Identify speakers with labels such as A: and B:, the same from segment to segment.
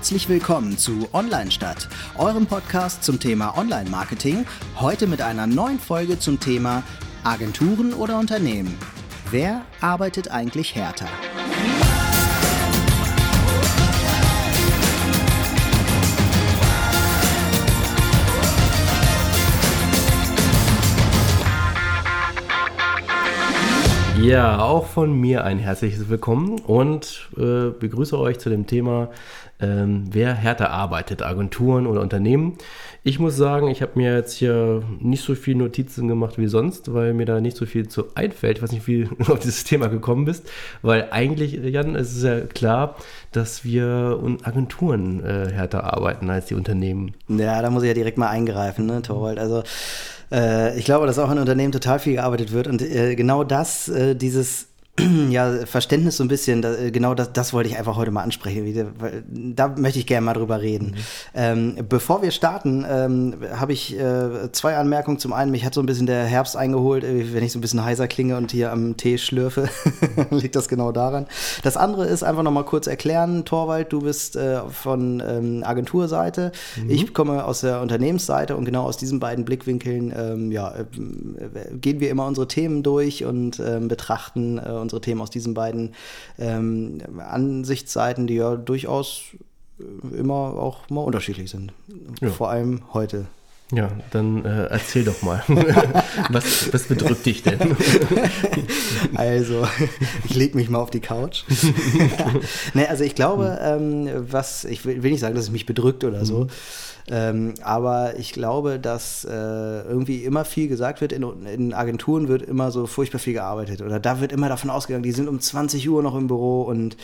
A: Herzlich willkommen zu Online Stadt, eurem Podcast zum Thema Online-Marketing. Heute mit einer neuen Folge zum Thema Agenturen oder Unternehmen. Wer arbeitet eigentlich härter?
B: Ja, auch von mir ein herzliches Willkommen und äh, begrüße euch zu dem Thema, ähm, wer härter arbeitet, Agenturen oder Unternehmen. Ich muss sagen, ich habe mir jetzt hier nicht so viel Notizen gemacht wie sonst, weil mir da nicht so viel zu einfällt. Ich weiß nicht, wie du auf dieses Thema gekommen bist, weil eigentlich, Jan, ist es ja klar, dass wir Agenturen äh, härter arbeiten als die Unternehmen.
A: Ja, da muss ich ja direkt mal eingreifen, ne, Torwald. Also äh, ich glaube, dass auch in Unternehmen total viel gearbeitet wird und äh, genau das, äh, dieses ja, Verständnis so ein bisschen, da, genau das, das wollte ich einfach heute mal ansprechen. Weil, da möchte ich gerne mal drüber reden. Mhm. Ähm, bevor wir starten, ähm, habe ich äh, zwei Anmerkungen. Zum einen, mich hat so ein bisschen der Herbst eingeholt, äh, wenn ich so ein bisschen heiser klinge und hier am Tee schlürfe, liegt das genau daran. Das andere ist einfach noch mal kurz erklären, Torwald, du bist äh, von ähm, Agenturseite, mhm. ich komme aus der Unternehmensseite und genau aus diesen beiden Blickwinkeln ähm, ja, äh, gehen wir immer unsere Themen durch und ähm, betrachten äh, unsere Themen aus diesen beiden ähm, Ansichtsseiten, die ja durchaus äh, immer auch mal unterschiedlich sind. Ja. Vor allem heute.
B: Ja, dann äh, erzähl doch mal. was, was bedrückt dich denn?
A: also, ich lege mich mal auf die Couch. nee, also ich glaube, ähm, was, ich will, will, nicht sagen, dass es mich bedrückt oder so, mhm. ähm, aber ich glaube, dass äh, irgendwie immer viel gesagt wird, in, in, Agenturen wird immer so furchtbar viel gearbeitet oder da wird immer davon ausgegangen, die sind um 20 Uhr noch im Büro und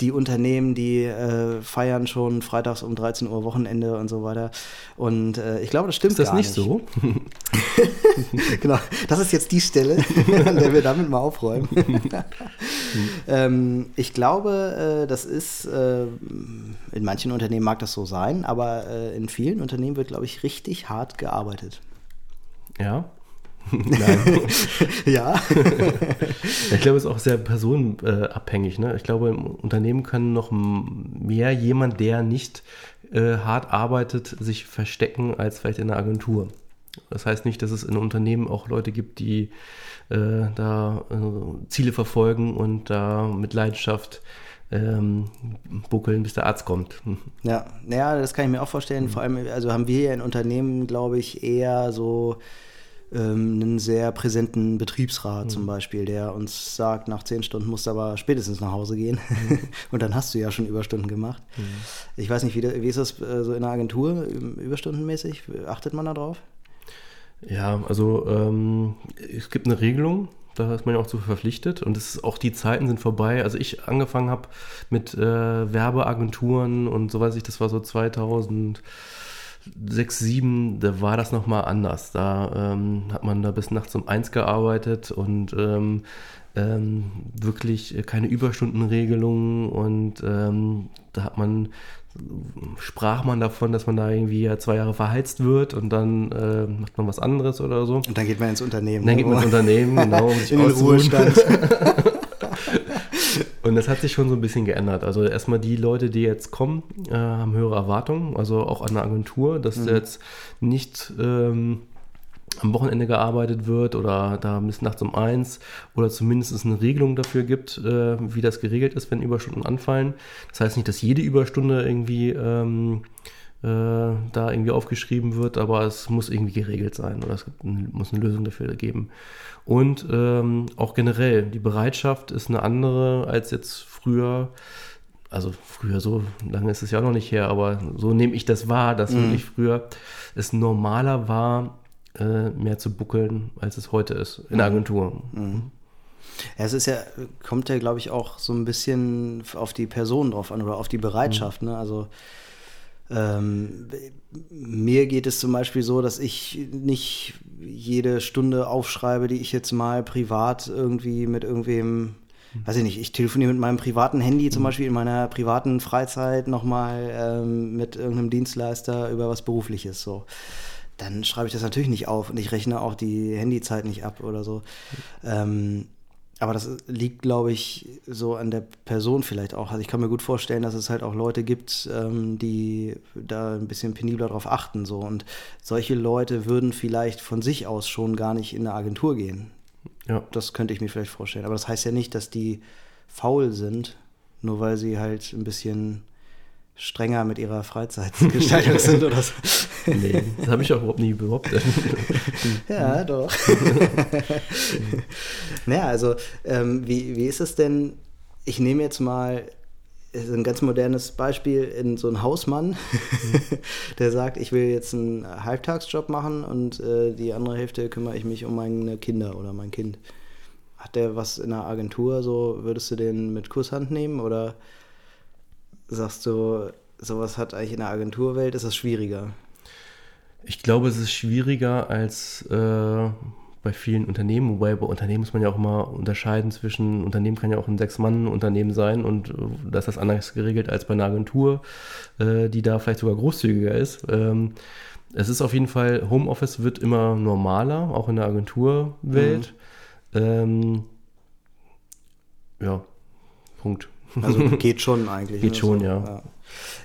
A: die Unternehmen, die äh, feiern schon freitags um 13 Uhr Wochenende und so weiter. Und äh, ich glaube, das stimmt
B: ist das
A: nicht,
B: nicht so?
A: genau, das ist jetzt die Stelle, an der wir damit mal aufräumen. ähm, ich glaube, äh, das ist, äh, in manchen Unternehmen mag das so sein, aber äh, in vielen Unternehmen wird, glaube ich, richtig hart gearbeitet.
B: Ja, Nein.
A: ja.
B: ich glaube, es ist auch sehr personenabhängig. Ne? Ich glaube, im Unternehmen können noch mehr jemand, der nicht äh, hart arbeitet, sich verstecken als vielleicht in einer Agentur. Das heißt nicht, dass es in Unternehmen auch Leute gibt, die äh, da äh, Ziele verfolgen und da mit Leidenschaft ähm, buckeln, bis der Arzt kommt.
A: Ja, ja, das kann ich mir auch vorstellen. Mhm. Vor allem, also haben wir ja in Unternehmen, glaube ich, eher so ähm, einen sehr präsenten Betriebsrat mhm. zum Beispiel, der uns sagt, nach zehn Stunden musst du aber spätestens nach Hause gehen. Mhm. und dann hast du ja schon Überstunden gemacht. Mhm. Ich weiß nicht, wie, wie ist das äh, so in der Agentur, überstundenmäßig? Achtet man da drauf?
B: Ja, also ähm, es gibt eine Regelung, da ist man ja auch zu verpflichtet und es ist, auch die Zeiten sind vorbei. Also ich angefangen habe mit äh, Werbeagenturen und so weiß ich, das war so 2000 6, 7, da war das nochmal anders. Da ähm, hat man da bis nachts um eins gearbeitet und ähm, ähm, wirklich keine Überstundenregelungen und ähm, da hat man sprach man davon, dass man da irgendwie ja zwei Jahre verheizt wird und dann äh, macht man was anderes oder so.
A: Und dann geht man ins Unternehmen.
B: Dann geht man ins Unternehmen, genau, um sich
A: In den Ruhestand.
B: Und das hat sich schon so ein bisschen geändert. Also erstmal die Leute, die jetzt kommen, äh, haben höhere Erwartungen, also auch an der Agentur, dass mhm. jetzt nicht ähm, am Wochenende gearbeitet wird oder da bis nachts um eins oder zumindest eine Regelung dafür gibt, äh, wie das geregelt ist, wenn Überstunden anfallen. Das heißt nicht, dass jede Überstunde irgendwie ähm, äh, da irgendwie aufgeschrieben wird, aber es muss irgendwie geregelt sein oder es muss eine Lösung dafür geben. Und ähm, auch generell, die Bereitschaft ist eine andere als jetzt früher. Also früher, so lange ist es ja noch nicht her, aber so nehme ich das wahr, dass mhm. wirklich früher es normaler war, äh, mehr zu buckeln, als es heute ist in der mhm. Agentur. Mhm.
A: Ja, es ist ja, kommt ja, glaube ich, auch so ein bisschen auf die Person drauf an oder auf die Bereitschaft. Mhm. Ne? Also ähm, mir geht es zum Beispiel so, dass ich nicht jede Stunde aufschreibe, die ich jetzt mal privat irgendwie mit irgendwem, weiß ich nicht, ich telefoniere mit meinem privaten Handy zum Beispiel in meiner privaten Freizeit nochmal ähm, mit irgendeinem Dienstleister über was Berufliches so. Dann schreibe ich das natürlich nicht auf und ich rechne auch die Handyzeit nicht ab oder so. Ähm, aber das liegt, glaube ich, so an der Person vielleicht auch. Also ich kann mir gut vorstellen, dass es halt auch Leute gibt, ähm, die da ein bisschen penibler drauf achten. So. Und solche Leute würden vielleicht von sich aus schon gar nicht in eine Agentur gehen. Ja. Das könnte ich mir vielleicht vorstellen. Aber das heißt ja nicht, dass die faul sind, nur weil sie halt ein bisschen strenger mit ihrer Freizeitgestaltung sind oder so.
B: Nee, das habe ich auch überhaupt nie behauptet.
A: ja, doch. naja, also ähm, wie, wie ist es denn? Ich nehme jetzt mal ein ganz modernes Beispiel in so einen Hausmann, der sagt, ich will jetzt einen Halbtagsjob machen und äh, die andere Hälfte kümmere ich mich um meine Kinder oder mein Kind. Hat der was in der Agentur so, würdest du den mit Kusshand nehmen oder sagst du, sowas hat eigentlich in der Agenturwelt, ist das schwieriger?
B: Ich glaube, es ist schwieriger als äh, bei vielen Unternehmen, wobei bei Unternehmen muss man ja auch mal unterscheiden zwischen, Unternehmen kann ja auch ein Sechs-Mann-Unternehmen sein und äh, da ist das anders geregelt als bei einer Agentur, äh, die da vielleicht sogar großzügiger ist. Ähm, es ist auf jeden Fall, Homeoffice wird immer normaler, auch in der Agenturwelt. Mhm. Ähm, ja, Punkt.
A: Also geht schon eigentlich.
B: Geht ne? schon, so, ja.
A: ja.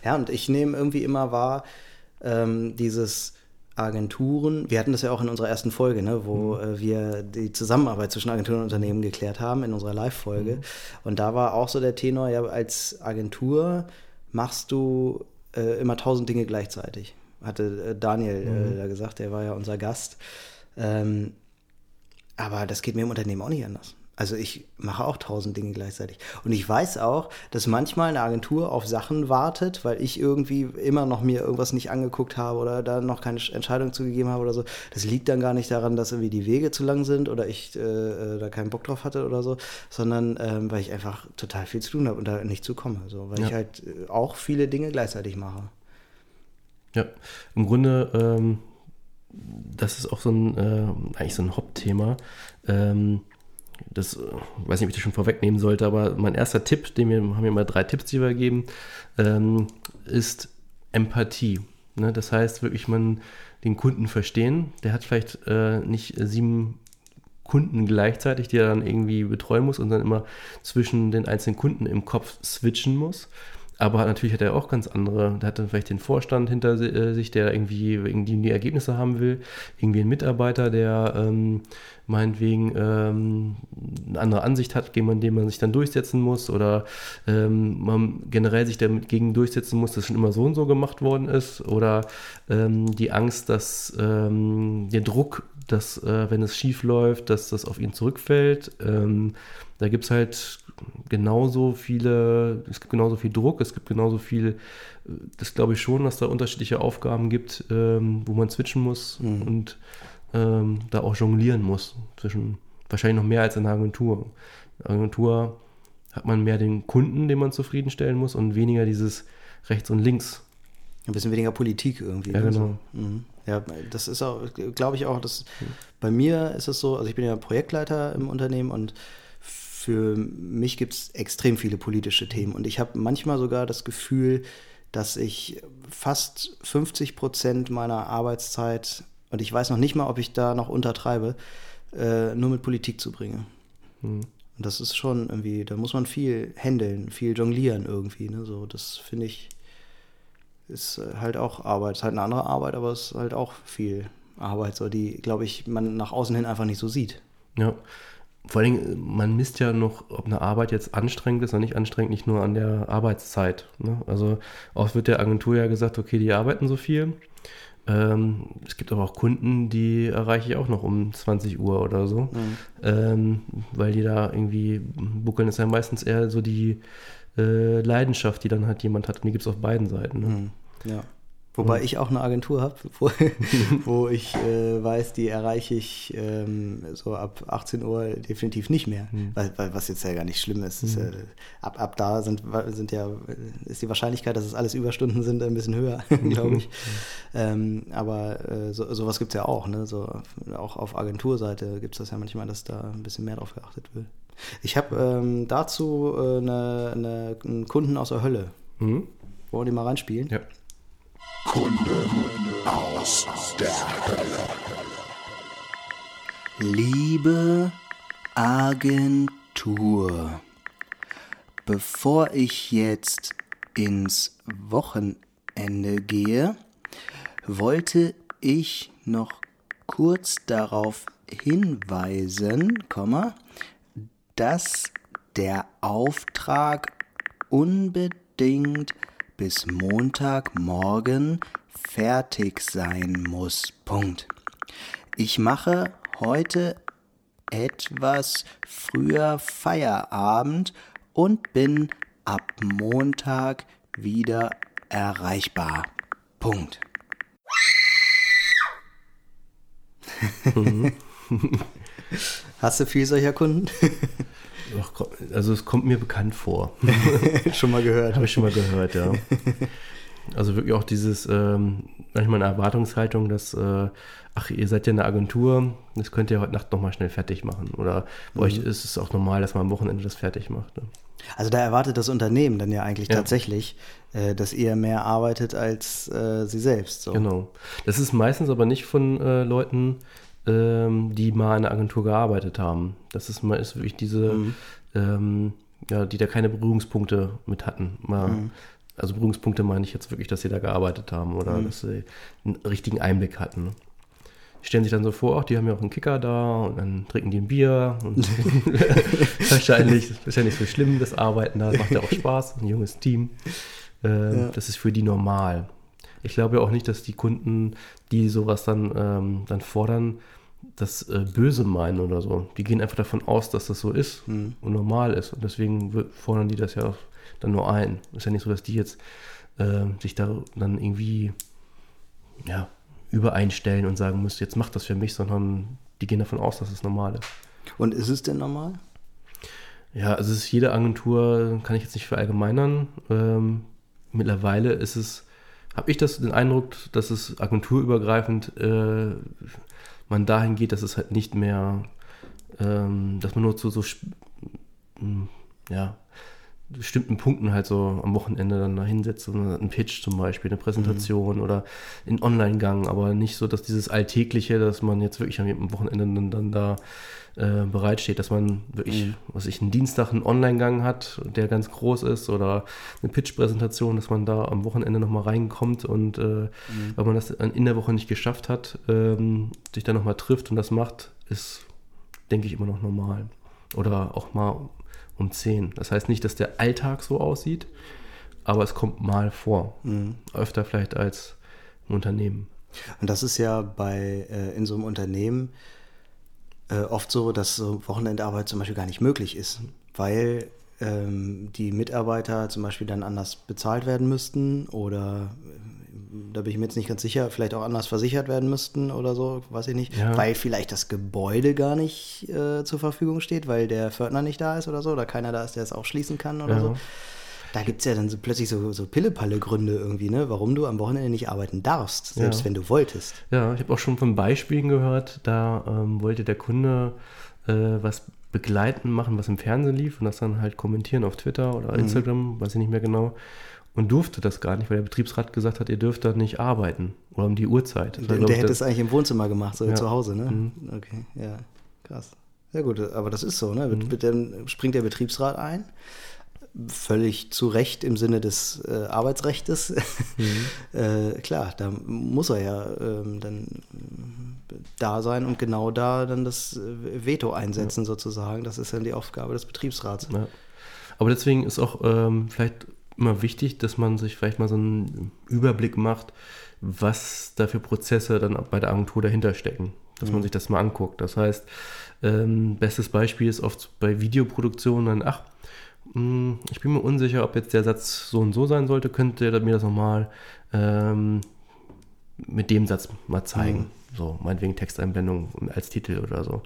A: ja. und ich nehme irgendwie immer wahr, ähm, dieses Agenturen, wir hatten das ja auch in unserer ersten Folge, ne, wo mhm. äh, wir die Zusammenarbeit zwischen Agenturen und Unternehmen geklärt haben, in unserer Live-Folge. Mhm. Und da war auch so der Tenor, ja, als Agentur machst du äh, immer tausend Dinge gleichzeitig. Hatte äh, Daniel äh, mhm. da gesagt, der war ja unser Gast. Ähm, aber das geht mir im Unternehmen auch nicht anders. Also ich mache auch tausend Dinge gleichzeitig. Und ich weiß auch, dass manchmal eine Agentur auf Sachen wartet, weil ich irgendwie immer noch mir irgendwas nicht angeguckt habe oder da noch keine Entscheidung zugegeben habe oder so. Das liegt dann gar nicht daran, dass irgendwie die Wege zu lang sind oder ich äh, äh da keinen Bock drauf hatte oder so, sondern ähm, weil ich einfach total viel zu tun habe und da nicht zu komme. Also, weil ja. ich halt äh, auch viele Dinge gleichzeitig mache.
B: Ja, im Grunde, ähm, das ist auch so ein, äh, eigentlich so ein Hauptthema. Ähm, das äh, weiß nicht, ob ich das schon vorwegnehmen sollte, aber mein erster Tipp, den wir haben wir mal drei Tipps, die wir geben, ähm, ist Empathie. Ne? Das heißt wirklich, man den Kunden verstehen. Der hat vielleicht äh, nicht sieben Kunden gleichzeitig, die er dann irgendwie betreuen muss und dann immer zwischen den einzelnen Kunden im Kopf switchen muss. Aber natürlich hat er auch ganz andere, da hat dann vielleicht den Vorstand hinter äh, sich, der irgendwie, irgendwie die Ergebnisse haben will, irgendwie ein Mitarbeiter, der ähm, meinetwegen ähm, eine andere Ansicht hat, gegen den man sich dann durchsetzen muss oder ähm, man generell sich dagegen durchsetzen muss, dass schon immer so und so gemacht worden ist oder ähm, die Angst, dass ähm, der Druck, dass äh, wenn es schief läuft, dass das auf ihn zurückfällt. Ähm, da gibt es halt genauso viele, es gibt genauso viel Druck, es gibt genauso viel, das glaube ich schon, dass da unterschiedliche Aufgaben gibt, ähm, wo man switchen muss mhm. und ähm, da auch jonglieren muss zwischen, wahrscheinlich noch mehr als in der Agentur. In der Agentur hat man mehr den Kunden, den man zufriedenstellen muss und weniger dieses rechts und links.
A: Ein bisschen weniger Politik irgendwie.
B: Ja, ne? genau.
A: Mhm. Ja, das ist auch, glaube ich auch, dass mhm. bei mir ist es so, also ich bin ja Projektleiter im Unternehmen und für mich gibt es extrem viele politische Themen und ich habe manchmal sogar das Gefühl, dass ich fast 50 Prozent meiner Arbeitszeit und ich weiß noch nicht mal, ob ich da noch untertreibe, äh, nur mit Politik zu bringen. Hm. Und das ist schon irgendwie, da muss man viel händeln, viel jonglieren irgendwie. Ne? So, das finde ich, ist halt auch Arbeit. Ist halt eine andere Arbeit, aber es ist halt auch viel Arbeit, so die, glaube ich, man nach außen hin einfach nicht so sieht.
B: Ja. Vor allen Dingen, man misst ja noch, ob eine Arbeit jetzt anstrengend ist oder nicht anstrengend, nicht nur an der Arbeitszeit. Ne? Also oft wird der Agentur ja gesagt, okay, die arbeiten so viel ähm, es gibt aber auch Kunden, die erreiche ich auch noch um 20 Uhr oder so, mhm. ähm, weil die da irgendwie buckeln ist ja meistens eher so die äh, Leidenschaft, die dann halt jemand hat und die gibt es auf beiden Seiten. Ne?
A: Mhm. Ja. Wobei ich auch eine Agentur habe, wo, wo, ich äh, weiß, die erreiche ich ähm, so ab 18 Uhr definitiv nicht mehr. Mhm. Weil, weil, was jetzt ja gar nicht schlimm ist. Mhm. ist ja, ab, ab da sind, sind ja, ist die Wahrscheinlichkeit, dass es alles Überstunden sind, ein bisschen höher, glaube ich. ähm, aber äh, so, sowas gibt es ja auch. Ne? So, auch auf Agenturseite gibt es das ja manchmal, dass da ein bisschen mehr drauf geachtet wird. Ich habe ähm, dazu äh, eine, eine, einen Kunden aus der Hölle. Mhm. Wollen wir die mal reinspielen?
B: Ja. Kunden aus der Hölle.
A: Liebe Agentur. Bevor ich jetzt ins Wochenende gehe, wollte ich noch kurz darauf hinweisen, dass der Auftrag unbedingt bis Montagmorgen fertig sein muss. Punkt. Ich mache heute etwas früher Feierabend und bin ab Montag wieder erreichbar. Punkt. Mhm. Hast du viel solcher Kunden?
B: Also es kommt mir bekannt vor.
A: schon mal gehört.
B: Habe ich schon mal gehört, ja. Also wirklich auch dieses, ähm, manchmal eine Erwartungshaltung, dass, äh, ach, ihr seid ja eine Agentur, das könnt ihr heute Nacht nochmal schnell fertig machen. Oder bei mhm. euch ist es auch normal, dass man am Wochenende das fertig macht. Ne?
A: Also da erwartet das Unternehmen dann ja eigentlich ja. tatsächlich, äh, dass ihr mehr arbeitet als äh, sie selbst. So.
B: Genau. Das ist meistens aber nicht von äh, Leuten, ähm, die mal in einer Agentur gearbeitet haben. Das ist, mal, ist wirklich diese, mhm. ähm, ja, die da keine Berührungspunkte mit hatten. Mal, mhm. Also Berührungspunkte meine ich jetzt wirklich, dass sie da gearbeitet haben oder mhm. dass sie einen richtigen Einblick hatten. Die stellen sich dann so vor, ach, die haben ja auch einen Kicker da und dann trinken die ein Bier und wahrscheinlich ist ja nicht so schlimm, das Arbeiten da, macht ja auch Spaß, ein junges Team. Ähm, ja. Das ist für die normal. Ich glaube ja auch nicht, dass die Kunden, die sowas dann, ähm, dann fordern, das äh, Böse meinen oder so. Die gehen einfach davon aus, dass das so ist mhm. und normal ist. Und deswegen fordern die das ja dann nur ein. Ist ja nicht so, dass die jetzt äh, sich da dann irgendwie ja, übereinstellen und sagen müssen, jetzt macht das für mich, sondern die gehen davon aus, dass es normal ist.
A: Und ist es denn normal?
B: Ja, also es ist jede Agentur, kann ich jetzt nicht verallgemeinern. Ähm, mittlerweile ist es, habe ich das den Eindruck, dass es agenturübergreifend äh, man dahin geht, dass es halt nicht mehr, ähm, dass man nur zu so, ja, bestimmten Punkten halt so am Wochenende dann da hinsetzt, ein Pitch zum Beispiel, eine Präsentation mhm. oder in Online-Gang, aber nicht so, dass dieses Alltägliche, dass man jetzt wirklich am Wochenende dann, dann da äh, bereitsteht, dass man wirklich, mhm. was ich, einen Dienstag einen Online-Gang hat, der ganz groß ist oder eine Pitch-Präsentation, dass man da am Wochenende nochmal reinkommt und äh, mhm. weil man das in der Woche nicht geschafft hat, ähm, sich dann nochmal trifft und das macht, ist, denke ich, immer noch normal. Oder auch mal um 10. Das heißt nicht, dass der Alltag so aussieht, aber es kommt mal vor. Mhm. Öfter vielleicht als im Unternehmen.
A: Und das ist ja bei äh, in so einem Unternehmen äh, oft so, dass so Wochenendarbeit zum Beispiel gar nicht möglich ist, weil ähm, die Mitarbeiter zum Beispiel dann anders bezahlt werden müssten oder da bin ich mir jetzt nicht ganz sicher, vielleicht auch anders versichert werden müssten oder so, weiß ich nicht, ja. weil vielleicht das Gebäude gar nicht äh, zur Verfügung steht, weil der Fördner nicht da ist oder so, oder keiner da ist, der es auch schließen kann oder ja. so. Da gibt es ja dann so plötzlich so, so Pille-Palle-Gründe irgendwie, ne, warum du am Wochenende nicht arbeiten darfst, selbst ja. wenn du wolltest.
B: Ja, ich habe auch schon von Beispielen gehört, da ähm, wollte der Kunde äh, was begleiten machen, was im Fernsehen lief und das dann halt kommentieren auf Twitter oder mhm. Instagram, mhm. weiß ich nicht mehr genau und durfte das gar nicht, weil der Betriebsrat gesagt hat, ihr dürft da nicht arbeiten oder um die Uhrzeit.
A: Der, der hätte es eigentlich im Wohnzimmer gemacht, so ja. zu Hause, ne? Mhm. Okay, ja, krass. Ja gut, aber das ist so, ne? Mhm. Dann springt der Betriebsrat ein, völlig zu Recht im Sinne des äh, Arbeitsrechts. Mhm. äh, klar, da muss er ja ähm, dann da sein und genau da dann das äh, Veto einsetzen ja. sozusagen. Das ist dann die Aufgabe des Betriebsrats. Ja.
B: Aber deswegen ist auch ähm, vielleicht immer wichtig, dass man sich vielleicht mal so einen Überblick macht, was da für Prozesse dann bei der Agentur dahinter stecken. Dass mhm. man sich das mal anguckt. Das heißt, ähm, bestes Beispiel ist oft bei Videoproduktionen, ach, mh, hm, ich bin mir unsicher, ob jetzt der Satz so und so sein sollte, könnte ihr mir das nochmal ähm, mit dem Satz mal zeigen. Mhm. So, meinetwegen Texteinblendung als Titel oder so.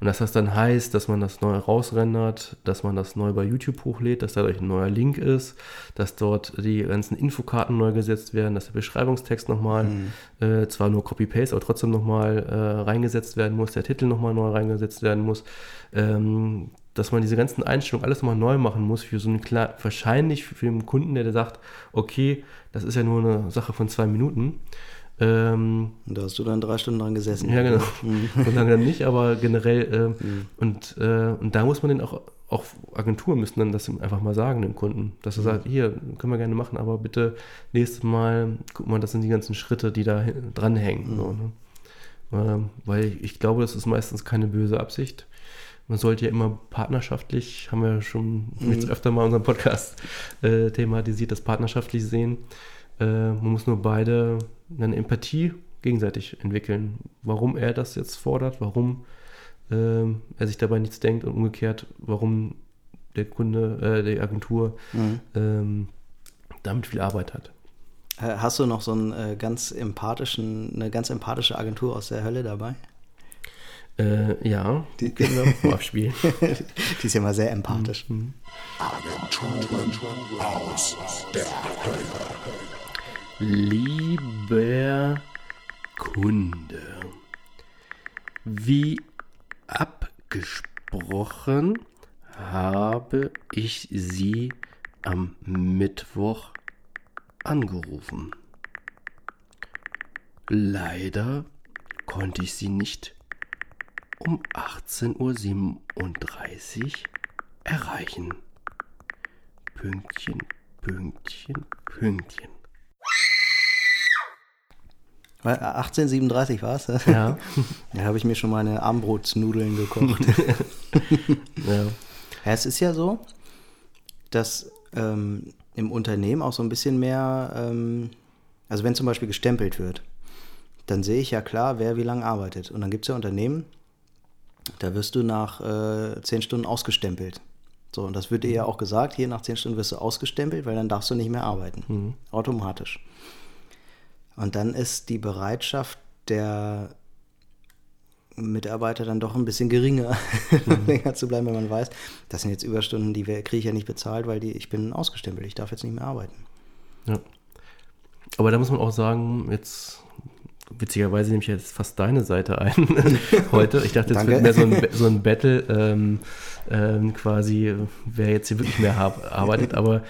B: Und dass das dann heißt, dass man das neu rausrendert, dass man das neu bei YouTube hochlädt, dass dadurch ein neuer Link ist, dass dort die ganzen Infokarten neu gesetzt werden, dass der Beschreibungstext nochmal, mhm. äh, zwar nur Copy-Paste, aber trotzdem nochmal äh, reingesetzt werden muss, der Titel nochmal neu reingesetzt werden muss. Ähm, dass man diese ganzen Einstellungen alles nochmal neu machen muss für so einen klar, wahrscheinlich für einen Kunden, der, der sagt, okay, das ist ja nur eine Sache von zwei Minuten Ähm,
A: und da hast du dann drei Stunden dran gesessen.
B: Ja, genau. Mhm. So lange dann nicht, aber generell. Äh, mhm. und, äh, und da muss man den auch, auch Agenturen müssen dann das einfach mal sagen, dem Kunden, dass er mhm. sagt, hier, können wir gerne machen, aber bitte nächstes Mal, guck mal, das sind die ganzen Schritte, die da dranhängen. Mhm. So, ne? ähm, weil ich, ich glaube, das ist meistens keine böse Absicht man sollte ja immer partnerschaftlich, haben wir schon mhm. jetzt öfter mal unseren Podcast äh, thematisiert, das partnerschaftlich sehen. Äh, man muss nur beide eine Empathie gegenseitig entwickeln. Warum er das jetzt fordert, warum äh, er sich dabei nichts denkt und umgekehrt, warum der Kunde, äh, die Agentur mhm. ähm, damit viel Arbeit hat.
A: Hast du noch so einen äh, ganz empathischen, eine ganz empathische Agentur aus der Hölle dabei?
B: Äh, ja,
A: die können wir abspielen. die ist ja mal sehr empathisch. Mhm. Agenturen aus
B: der Hölle. Lieber Kunde, wie abgesprochen habe ich Sie am Mittwoch angerufen. Leider konnte ich Sie nicht um 18.37 Uhr erreichen. Pünktchen, Pünktchen, Pünktchen.
A: 1837 war es?
B: Ja.
A: Da habe ich mir schon meine Armbrotsnudeln gekocht. ja. ja. Es ist ja so, dass ähm, im Unternehmen auch so ein bisschen mehr, ähm, also wenn zum Beispiel gestempelt wird, dann sehe ich ja klar, wer wie lange arbeitet. Und dann gibt es ja Unternehmen, da wirst du nach äh, zehn Stunden ausgestempelt. So, und das wird dir ja auch gesagt, hier nach zehn Stunden wirst du ausgestempelt, weil dann darfst du nicht mehr arbeiten. Mhm. Automatisch. Und dann ist die Bereitschaft der Mitarbeiter dann doch ein bisschen geringer, mhm. länger zu bleiben, wenn man weiß, das sind jetzt Überstunden, die kriege ich ja nicht bezahlt, weil die, ich bin ausgestempelt, ich darf jetzt nicht mehr arbeiten.
B: Ja. Aber da muss man auch sagen, jetzt witzigerweise nehme ich jetzt fast deine Seite ein heute. Ich dachte, es wird mehr so ein, so ein Battle, ähm, ähm, quasi, wer jetzt hier wirklich mehr arbeitet. Aber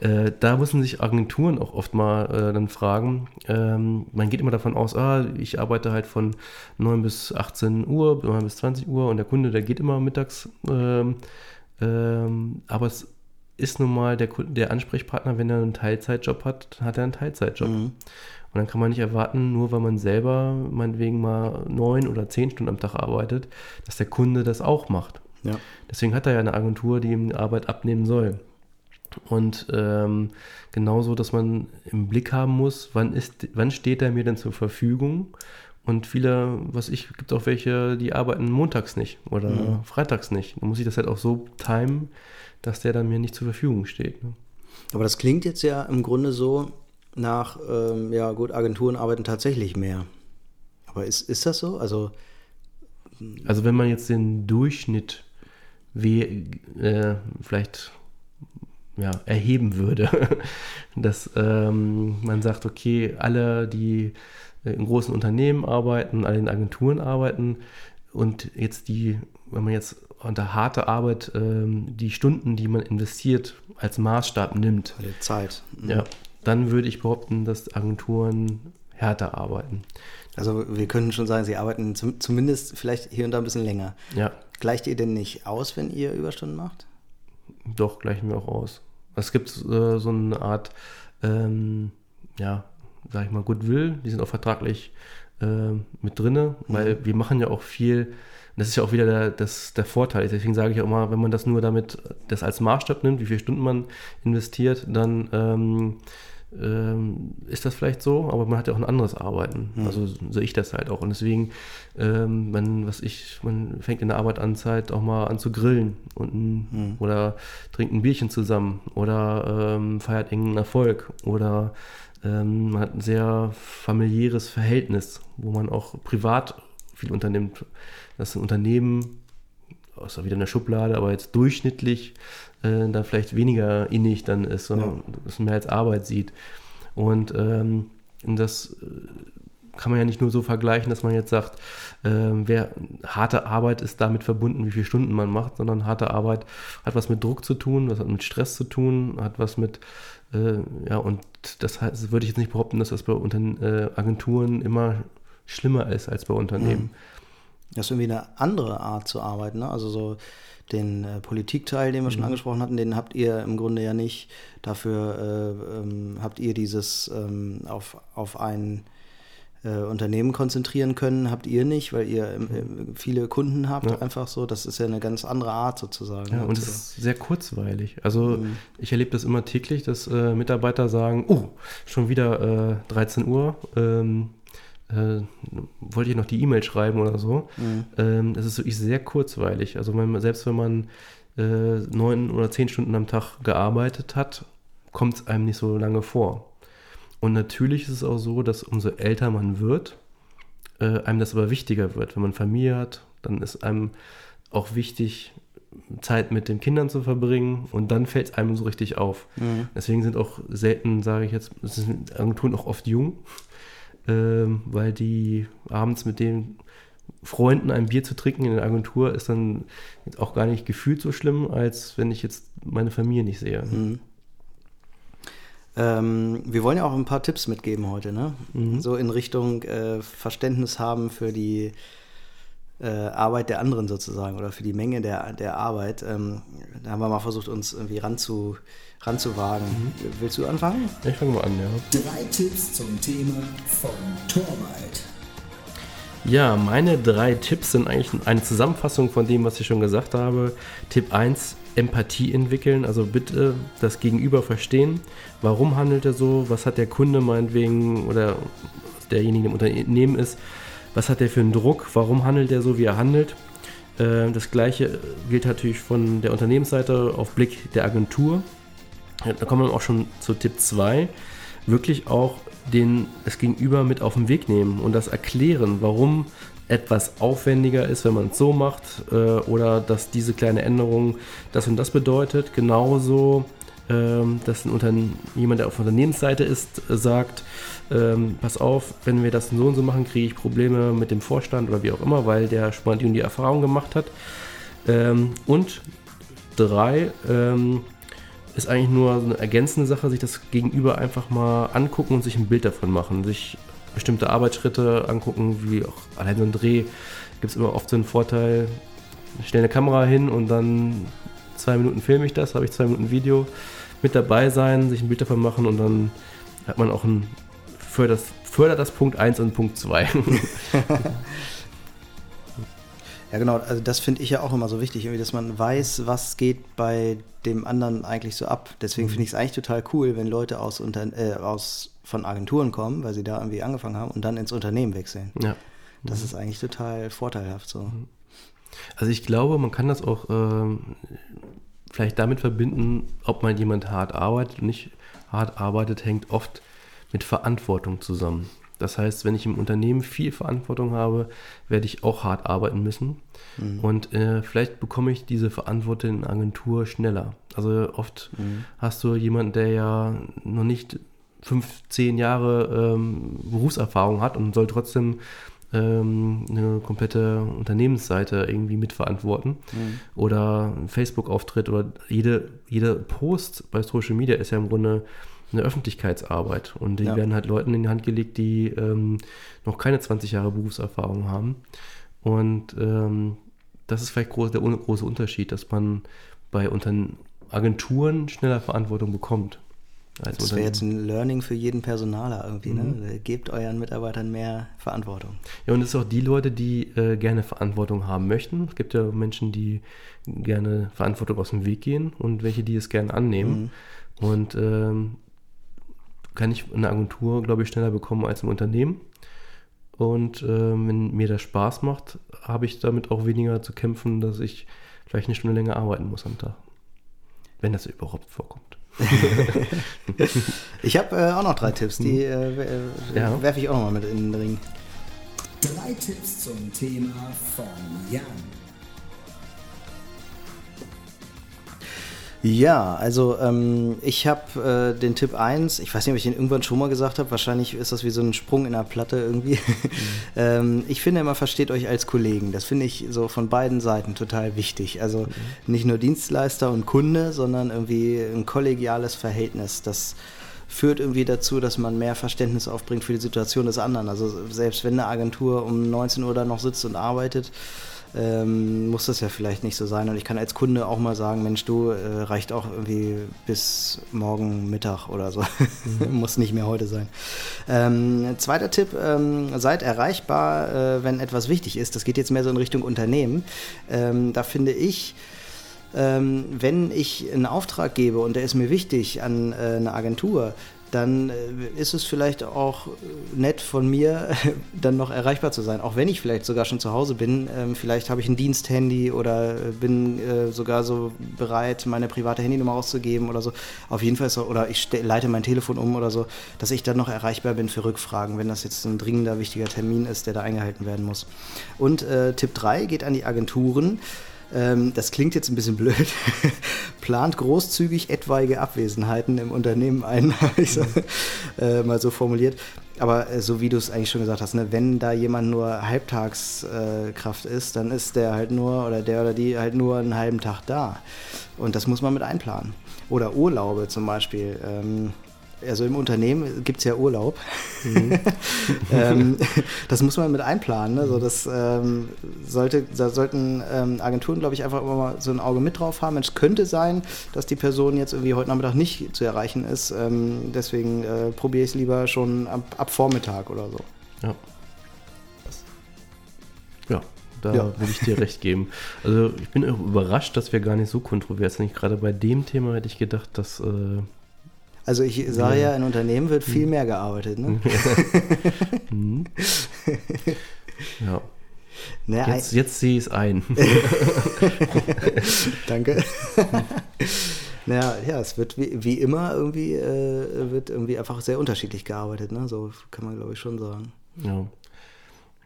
B: äh, da müssen sich Agenturen auch oft mal äh, dann fragen. Ähm, man geht immer davon aus, ah, ich arbeite halt von 9 bis 18 Uhr, 9 bis 20 Uhr und der Kunde, der geht immer mittags. Ähm, ähm, aber es ist nun mal der, der Ansprechpartner, wenn er einen Teilzeitjob hat, hat er einen Teilzeitjob. Mhm. Und dann kann man nicht erwarten, nur weil man selber meinetwegen mal neun oder zehn Stunden am Tag arbeitet, dass der Kunde das auch macht. Ja. Deswegen hat er ja eine Agentur, die ihm die Arbeit abnehmen soll. Und ähm, genauso, dass man im Blick haben muss, wann, ist, wann steht er mir denn zur Verfügung? Und viele, was ich, gibt auch welche, die arbeiten montags nicht oder mhm. freitags nicht. Dann muss ich das halt auch so timen, dass der dann mir nicht zur Verfügung steht. Ne?
A: Aber das klingt jetzt ja im Grunde so, nach, ähm, ja gut, Agenturen arbeiten tatsächlich mehr. Aber ist, ist das so? Also,
B: also wenn man jetzt den Durchschnitt wie, äh, vielleicht ja, erheben würde, dass ähm, man sagt, okay, alle, die in großen Unternehmen arbeiten, alle in Agenturen arbeiten und jetzt die, wenn man jetzt unter harte Arbeit ähm, die Stunden, die man investiert, als Maßstab nimmt.
A: Die Zeit.
B: Mhm. Ja, dann würde ich behaupten, dass Agenturen härter arbeiten.
A: Also wir können schon sagen, sie arbeiten zum, zumindest vielleicht hier und da ein bisschen länger.
B: Ja.
A: Gleicht ihr denn nicht aus, wenn ihr Überstunden macht?
B: Doch, gleichen wir auch aus. Es gibt äh, so eine Art, ähm, ja, sag ich mal, Goodwill, die sind auch vertraglich äh, mit drinne, weil mhm. wir machen ja auch viel, das ist ja auch wieder der, das, der Vorteil. Deswegen sage ich auch immer, wenn man das nur damit, das als Maßstab nimmt, wie viele Stunden man investiert, dann ähm, ähm, ist das vielleicht so, aber man hat ja auch ein anderes Arbeiten. Mhm. Also sehe ich das halt auch. Und deswegen, ähm, man, was ich, man fängt in der Arbeit an, Zeit auch mal an zu grillen und mhm. oder trinkt ein Bierchen zusammen oder ähm, feiert irgendeinen Erfolg oder ähm, man hat ein sehr familiäres Verhältnis, wo man auch privat viel unternimmt. Das Unternehmen, außer wieder in der Schublade, aber jetzt durchschnittlich äh, da vielleicht weniger innig dann ist, sondern ja. das mehr als Arbeit sieht. Und ähm, das, äh, kann man ja nicht nur so vergleichen, dass man jetzt sagt, äh, wer, harte Arbeit ist damit verbunden, wie viele Stunden man macht, sondern harte Arbeit hat was mit Druck zu tun, was hat mit Stress zu tun, hat was mit, äh, ja, und das heißt, würde ich jetzt nicht behaupten, dass das bei Unter äh, Agenturen immer schlimmer ist als bei Unternehmen. Mhm.
A: Das ist irgendwie eine andere Art zu arbeiten, ne? Also so den äh, Politikteil, den wir schon mhm. angesprochen hatten, den habt ihr im Grunde ja nicht. Dafür äh, ähm, habt ihr dieses ähm, auf, auf ein äh, Unternehmen konzentrieren können, habt ihr nicht, weil ihr ähm, mhm. viele Kunden habt, ja. einfach so. Das ist ja eine ganz andere Art sozusagen.
B: Ja, und es ist sehr kurzweilig. Also mhm. ich erlebe das immer täglich, dass äh, Mitarbeiter sagen, oh, schon wieder 13 äh, Uhr. Ähm, äh, wollte ich noch die E-Mail schreiben oder so. Mhm. Ähm, das ist wirklich sehr kurzweilig. Also wenn, selbst wenn man äh, neun oder zehn Stunden am Tag gearbeitet hat, kommt es einem nicht so lange vor. Und natürlich ist es auch so, dass umso älter man wird, äh, einem das aber wichtiger wird. Wenn man Familie hat, dann ist einem auch wichtig, Zeit mit den Kindern zu verbringen und dann fällt es einem so richtig auf. Mhm. Deswegen sind auch selten, sage ich jetzt, sind Agenturen auch oft jung, äh, weil die abends mit den Freunden ein Bier zu trinken in der Agentur ist dann auch gar nicht gefühlt so schlimm, als wenn ich jetzt meine Familie nicht sehe. Mhm.
A: Ähm, wir wollen ja auch ein paar Tipps mitgeben heute, ne? Mhm. So in Richtung äh, Verständnis haben für die äh, Arbeit der anderen sozusagen oder für die Menge der, der Arbeit. Ähm, da haben wir mal versucht, uns irgendwie ranzu, ranzuwagen. Mhm. Willst du anfangen?
B: Ich fange mal an, ja.
C: Drei Tipps zum Thema von Torwald.
B: Ja, meine drei Tipps sind eigentlich eine Zusammenfassung von dem, was ich schon gesagt habe. Tipp 1, Empathie entwickeln, also bitte das Gegenüber verstehen. Warum handelt er so? Was hat der Kunde meinetwegen oder derjenige, der im Unternehmen ist? Was hat er für einen Druck? Warum handelt er so, wie er handelt? Äh, das gleiche gilt natürlich von der Unternehmensseite auf Blick der Agentur. Da kommen wir auch schon zu Tipp 2. Wirklich auch den, das Gegenüber mit auf den Weg nehmen und das erklären, warum etwas aufwendiger ist, wenn man es so macht, äh, oder dass diese kleine Änderung das und das bedeutet. Genauso, ähm, dass ein jemand, der auf Unternehmensseite ist, äh, sagt, ähm, pass auf, wenn wir das so und so machen, kriege ich Probleme mit dem Vorstand oder wie auch immer, weil der und die Erfahrung gemacht hat. Ähm, und drei, ähm, ist eigentlich nur so eine ergänzende Sache, sich das Gegenüber einfach mal angucken und sich ein Bild davon machen, sich bestimmte Arbeitsschritte angucken, wie auch allein so ein Dreh, gibt es immer oft so einen Vorteil, ich stelle eine Kamera hin und dann zwei Minuten filme ich das, habe ich zwei Minuten Video, mit dabei sein, sich ein Bild davon machen und dann hat man auch ein fördert, fördert das Punkt 1 und Punkt 2.
A: Ja, genau. Also das finde ich ja auch immer so wichtig, dass man weiß, was geht bei dem anderen eigentlich so ab. Deswegen mhm. finde ich es eigentlich total cool, wenn Leute aus, unter, äh, aus von Agenturen kommen, weil sie da irgendwie angefangen haben und dann ins Unternehmen wechseln. Ja. Das mhm. ist eigentlich total vorteilhaft so. Mhm.
B: Also ich glaube, man kann das auch ähm, vielleicht damit verbinden, ob mal jemand hart arbeitet und nicht hart arbeitet, hängt oft mit Verantwortung zusammen. Das heißt, wenn ich im Unternehmen viel Verantwortung habe, werde ich auch hart arbeiten müssen. Mhm. Und äh, vielleicht bekomme ich diese Verantwortung in der Agentur schneller. Also oft mhm. hast du jemanden, der ja noch nicht fünf, zehn Jahre ähm, Berufserfahrung hat und soll trotzdem ähm, eine komplette Unternehmensseite irgendwie mitverantworten. Mhm. Oder ein Facebook-Auftritt oder jede, jede Post bei Social Media ist ja im Grunde eine Öffentlichkeitsarbeit. Und die ja. werden halt Leuten in die Hand gelegt, die ähm, noch keine 20 Jahre Berufserfahrung haben. Und ähm, das ist vielleicht groß, der große Unterschied, dass man bei Untern Agenturen schneller Verantwortung bekommt.
A: das wäre jetzt ein Learning für jeden Personaler irgendwie. Ne? Mhm. Ne? Gebt euren Mitarbeitern mehr Verantwortung.
B: Ja, und es ist auch die Leute, die äh, gerne Verantwortung haben möchten. Es gibt ja Menschen, die gerne Verantwortung aus dem Weg gehen und welche, die es gerne annehmen. Mhm. Und ähm, kann ich eine Agentur, glaube ich, schneller bekommen als im Unternehmen. Und äh, wenn mir das Spaß macht, habe ich damit auch weniger zu kämpfen, dass ich vielleicht eine Stunde länger arbeiten muss am Tag. Wenn das überhaupt vorkommt.
A: ich habe äh, auch noch drei Tipps, die äh, äh ja. werfe ich auch noch mal mit in den Ring.
C: Drei Tipps zum Thema von Jan.
A: Ja, also ähm, ich habe äh, den Tipp 1, ich weiß nicht, ob ich den irgendwann schon mal gesagt habe, wahrscheinlich ist das wie so ein Sprung in der Platte irgendwie. Mhm. ähm, ich finde immer, versteht euch als Kollegen. Das finde ich so von beiden Seiten total wichtig. Also mhm. nicht nur Dienstleister und Kunde, sondern irgendwie ein kollegiales Verhältnis. Das führt irgendwie dazu, dass man mehr Verständnis aufbringt für die Situation des anderen. Also selbst wenn eine Agentur um 19 Uhr da noch sitzt und arbeitet, ähm, muss das ja vielleicht nicht so sein. Und ich kann als Kunde auch mal sagen, Mensch, du äh, reicht auch irgendwie bis morgen Mittag oder so. Mhm. muss nicht mehr heute sein. Ähm, zweiter Tipp, ähm, seid erreichbar, äh, wenn etwas wichtig ist. Das geht jetzt mehr so in Richtung Unternehmen. Ähm, da finde ich, ähm, wenn ich einen Auftrag gebe und der ist mir wichtig an äh, eine Agentur, dann äh, ist es vielleicht auch nett von mir, dann noch erreichbar zu sein. Auch wenn ich vielleicht sogar schon zu Hause bin. Ähm, vielleicht habe ich ein Diensthandy oder äh, bin äh, sogar so bereit, meine private Handynummer auszugeben oder so. Auf jeden Fall ist so, oder ich leite mein Telefon um oder so, dass ich dann noch erreichbar bin für Rückfragen, wenn das jetzt ein dringender, wichtiger Termin ist, der da eingehalten werden muss. Und äh, Tipp 3 geht an die Agenturen. Ähm, das klingt jetzt ein bisschen blöd, plant großzügig etwaige Abwesenheiten im Unternehmen ein, habe äh, mal so formuliert. Aber äh, so wie du es eigentlich schon gesagt hast, ne, wenn da jemand nur Halbtagskraft äh, ist, dann ist der halt nur oder der oder die halt nur einen halben Tag da. Und das muss man mit einplanen. Oder Urlaube zum Beispiel. Ähm, also im Unternehmen gibt es ja Urlaub. Mhm. ähm, das muss man mit einplanen. Ne? Also das ähm, sollte, da sollten ähm, Agenturen, glaube ich, einfach immer mal so ein Auge mit drauf haben. Es könnte sein, dass die Person jetzt irgendwie heute Nachmittag nicht zu erreichen ist. Ähm, deswegen äh, probiere ich es lieber schon ab, ab, Vormittag oder so.
B: Ja. Ja, da ja. würde ich dir recht geben. Also ich bin überrascht, dass wir gar nicht so kontrovers sind. Gerade bei dem Thema hätte ich gedacht, dass äh,
A: also ich sage ja, in Unternehmen wird viel hm. mehr gearbeitet. Ne?
B: Mhm. ja. Naja, jetzt, jetzt sehe ich es ein.
A: Danke. naja, ja, es wird wie, wie immer irgendwie, äh, wird irgendwie einfach sehr unterschiedlich gearbeitet, ne? So kann man, glaube ich, schon sagen.
B: Ja.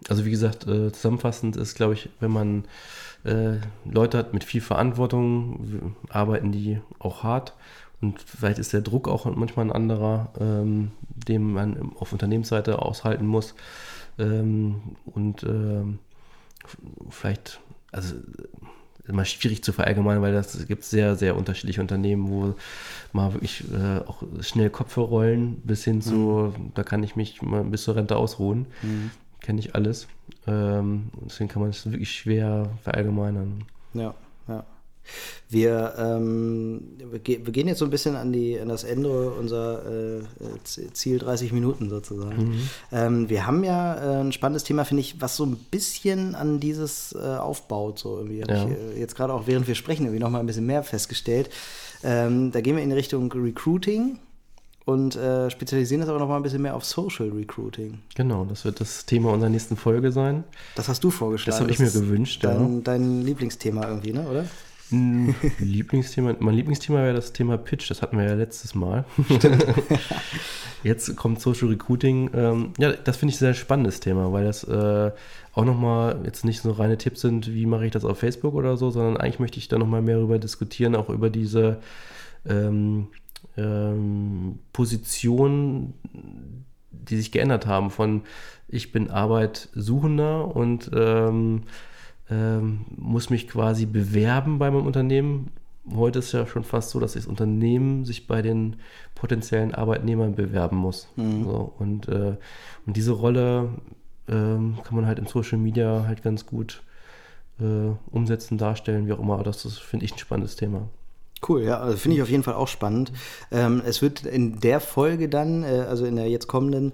B: Also wie gesagt, äh, zusammenfassend ist, glaube ich, wenn man äh, Leute hat mit viel Verantwortung, arbeiten die auch hart und vielleicht ist der Druck auch manchmal ein anderer, ähm, den man auf Unternehmensseite aushalten muss. Ähm, und ähm, vielleicht, also immer schwierig zu verallgemeinern, weil das gibt sehr, sehr unterschiedliche Unternehmen, wo mal wirklich äh, auch schnell Kopfe rollen, bis hin zu, mhm. da kann ich mich mal bis zur Rente ausruhen. Mhm. Kenne ich alles. Ähm, deswegen kann man es wirklich schwer verallgemeinern.
A: Ja. Wir, ähm, wir, gehen jetzt so ein bisschen an, die, an das Ende unserer äh, Ziel 30 Minuten sozusagen. Mhm. Ähm, wir haben ja äh, ein spannendes Thema, finde ich, was so ein bisschen an dieses äh, aufbaut. So irgendwie ja. ich äh, jetzt gerade auch während wir sprechen irgendwie noch mal ein bisschen mehr festgestellt. Ähm, da gehen wir in Richtung Recruiting und äh, spezialisieren das aber noch mal ein bisschen mehr auf Social Recruiting.
B: Genau, das wird das Thema unserer nächsten Folge sein.
A: Das hast du vorgeschlagen.
B: Das habe ich mir gewünscht,
A: dein, ja. Dein Lieblingsthema irgendwie, ne, oder?
B: Lieblingsthema, mein Lieblingsthema wäre das Thema Pitch, das hatten wir ja letztes Mal. Jetzt kommt Social Recruiting. Ähm, ja, das finde ich ein sehr spannendes Thema, weil das äh, auch nochmal jetzt nicht so reine Tipps sind, wie mache ich das auf Facebook oder so, sondern eigentlich möchte ich da nochmal mehr darüber diskutieren, auch über diese ähm, ähm, Positionen, die sich geändert haben von ich bin Arbeitssuchender und ähm, muss mich quasi bewerben bei meinem Unternehmen. Heute ist ja schon fast so, dass das Unternehmen sich bei den potenziellen Arbeitnehmern bewerben muss. Mhm. So, und, äh, und diese Rolle ähm, kann man halt im Social Media halt ganz gut äh, umsetzen, darstellen, wie auch immer. Das ist, finde ich, ein spannendes Thema.
A: Cool, ja, also finde ich auf jeden Fall auch spannend. Ähm, es wird in der Folge dann, äh, also in der jetzt kommenden,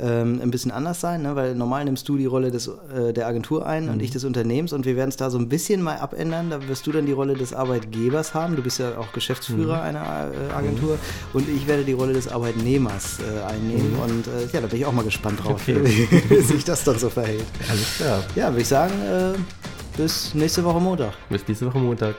A: ähm, ein bisschen anders sein, ne? weil normal nimmst du die Rolle des, äh, der Agentur ein mhm. und ich des Unternehmens und wir werden es da so ein bisschen mal abändern. Da wirst du dann die Rolle des Arbeitgebers haben. Du bist ja auch Geschäftsführer mhm. einer äh, Agentur mhm. und ich werde die Rolle des Arbeitnehmers äh, einnehmen mhm. und äh, ja, da bin ich auch mal gespannt drauf, okay. wie sich das dann so verhält.
B: Alles klar.
A: Ja, würde ich sagen, äh, bis nächste Woche Montag.
B: Bis nächste Woche Montag.